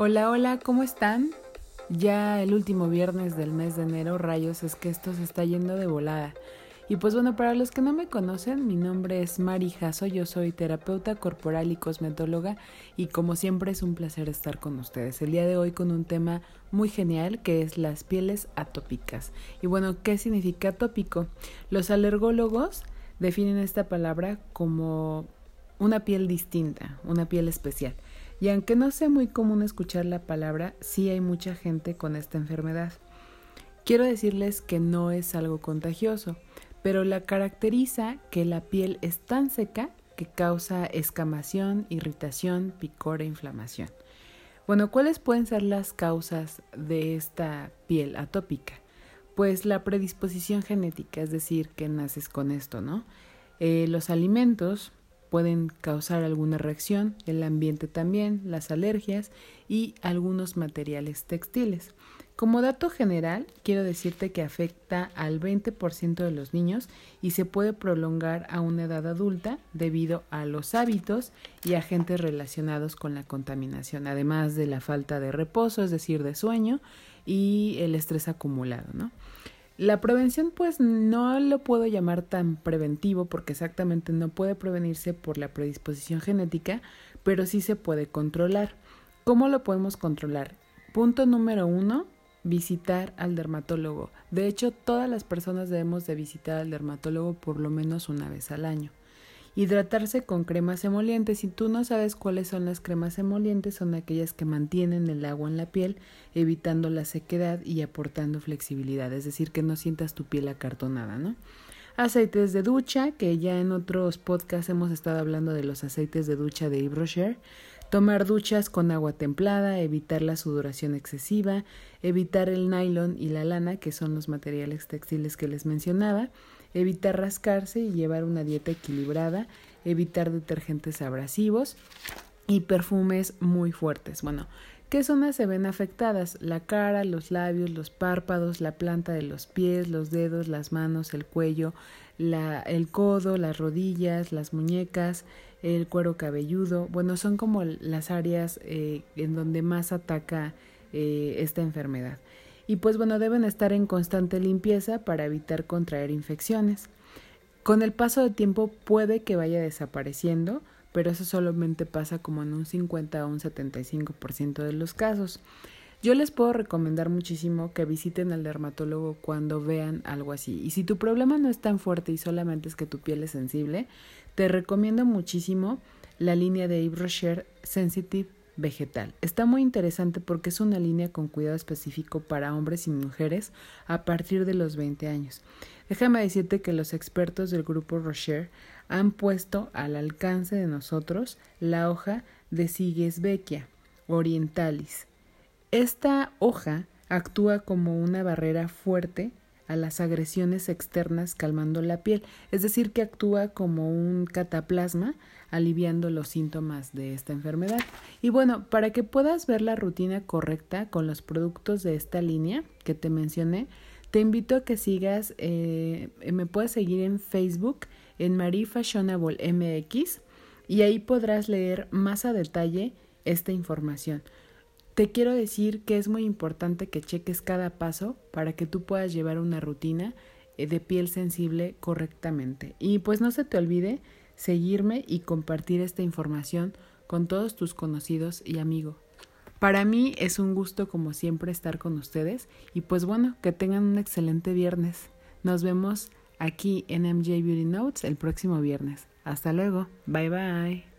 Hola, hola, ¿cómo están? Ya el último viernes del mes de enero, rayos, es que esto se está yendo de volada. Y pues bueno, para los que no me conocen, mi nombre es Mari Jasso, yo soy terapeuta corporal y cosmetóloga y como siempre es un placer estar con ustedes. El día de hoy con un tema muy genial que es las pieles atópicas. Y bueno, ¿qué significa atópico? Los alergólogos definen esta palabra como una piel distinta, una piel especial. Y aunque no sea muy común escuchar la palabra, sí hay mucha gente con esta enfermedad. Quiero decirles que no es algo contagioso pero la caracteriza que la piel es tan seca que causa escamación, irritación, picor e inflamación. Bueno, ¿cuáles pueden ser las causas de esta piel atópica? Pues la predisposición genética, es decir, que naces con esto, ¿no? Eh, los alimentos pueden causar alguna reacción, el ambiente también, las alergias y algunos materiales textiles. Como dato general, quiero decirte que afecta al 20% de los niños y se puede prolongar a una edad adulta debido a los hábitos y agentes relacionados con la contaminación, además de la falta de reposo, es decir, de sueño y el estrés acumulado, ¿no? La prevención pues no lo puedo llamar tan preventivo porque exactamente no puede prevenirse por la predisposición genética, pero sí se puede controlar. ¿Cómo lo podemos controlar? Punto número uno, visitar al dermatólogo. De hecho, todas las personas debemos de visitar al dermatólogo por lo menos una vez al año. Hidratarse con cremas emolientes. Si tú no sabes cuáles son las cremas emolientes, son aquellas que mantienen el agua en la piel, evitando la sequedad y aportando flexibilidad, es decir, que no sientas tu piel acartonada, ¿no? Aceites de ducha, que ya en otros podcasts hemos estado hablando de los aceites de ducha de Yves Rocher. Tomar duchas con agua templada, evitar la sudoración excesiva, evitar el nylon y la lana, que son los materiales textiles que les mencionaba, evitar rascarse y llevar una dieta equilibrada, evitar detergentes abrasivos y perfumes muy fuertes. Bueno, ¿Qué zonas se ven afectadas? La cara, los labios, los párpados, la planta de los pies, los dedos, las manos, el cuello, la, el codo, las rodillas, las muñecas, el cuero cabelludo. Bueno, son como las áreas eh, en donde más ataca eh, esta enfermedad. Y pues bueno, deben estar en constante limpieza para evitar contraer infecciones. Con el paso del tiempo puede que vaya desapareciendo, pero eso solamente pasa como en un 50 o un 75% de los casos. Yo les puedo recomendar muchísimo que visiten al dermatólogo cuando vean algo así. Y si tu problema no es tan fuerte y solamente es que tu piel es sensible, te recomiendo muchísimo la línea de Yves Rocher Sensitive Vegetal. Está muy interesante porque es una línea con cuidado específico para hombres y mujeres a partir de los 20 años. Déjame decirte que los expertos del grupo Rocher han puesto al alcance de nosotros la hoja de Sigesbeckia orientalis. Esta hoja actúa como una barrera fuerte a las agresiones externas calmando la piel, es decir, que actúa como un cataplasma aliviando los síntomas de esta enfermedad. Y bueno, para que puedas ver la rutina correcta con los productos de esta línea que te mencioné, te invito a que sigas, eh, me puedes seguir en Facebook en Marie Fashionable MX y ahí podrás leer más a detalle esta información. Te quiero decir que es muy importante que cheques cada paso para que tú puedas llevar una rutina eh, de piel sensible correctamente. Y pues no se te olvide seguirme y compartir esta información con todos tus conocidos y amigos. Para mí es un gusto como siempre estar con ustedes y pues bueno, que tengan un excelente viernes. Nos vemos aquí en MJ Beauty Notes el próximo viernes. Hasta luego. Bye bye.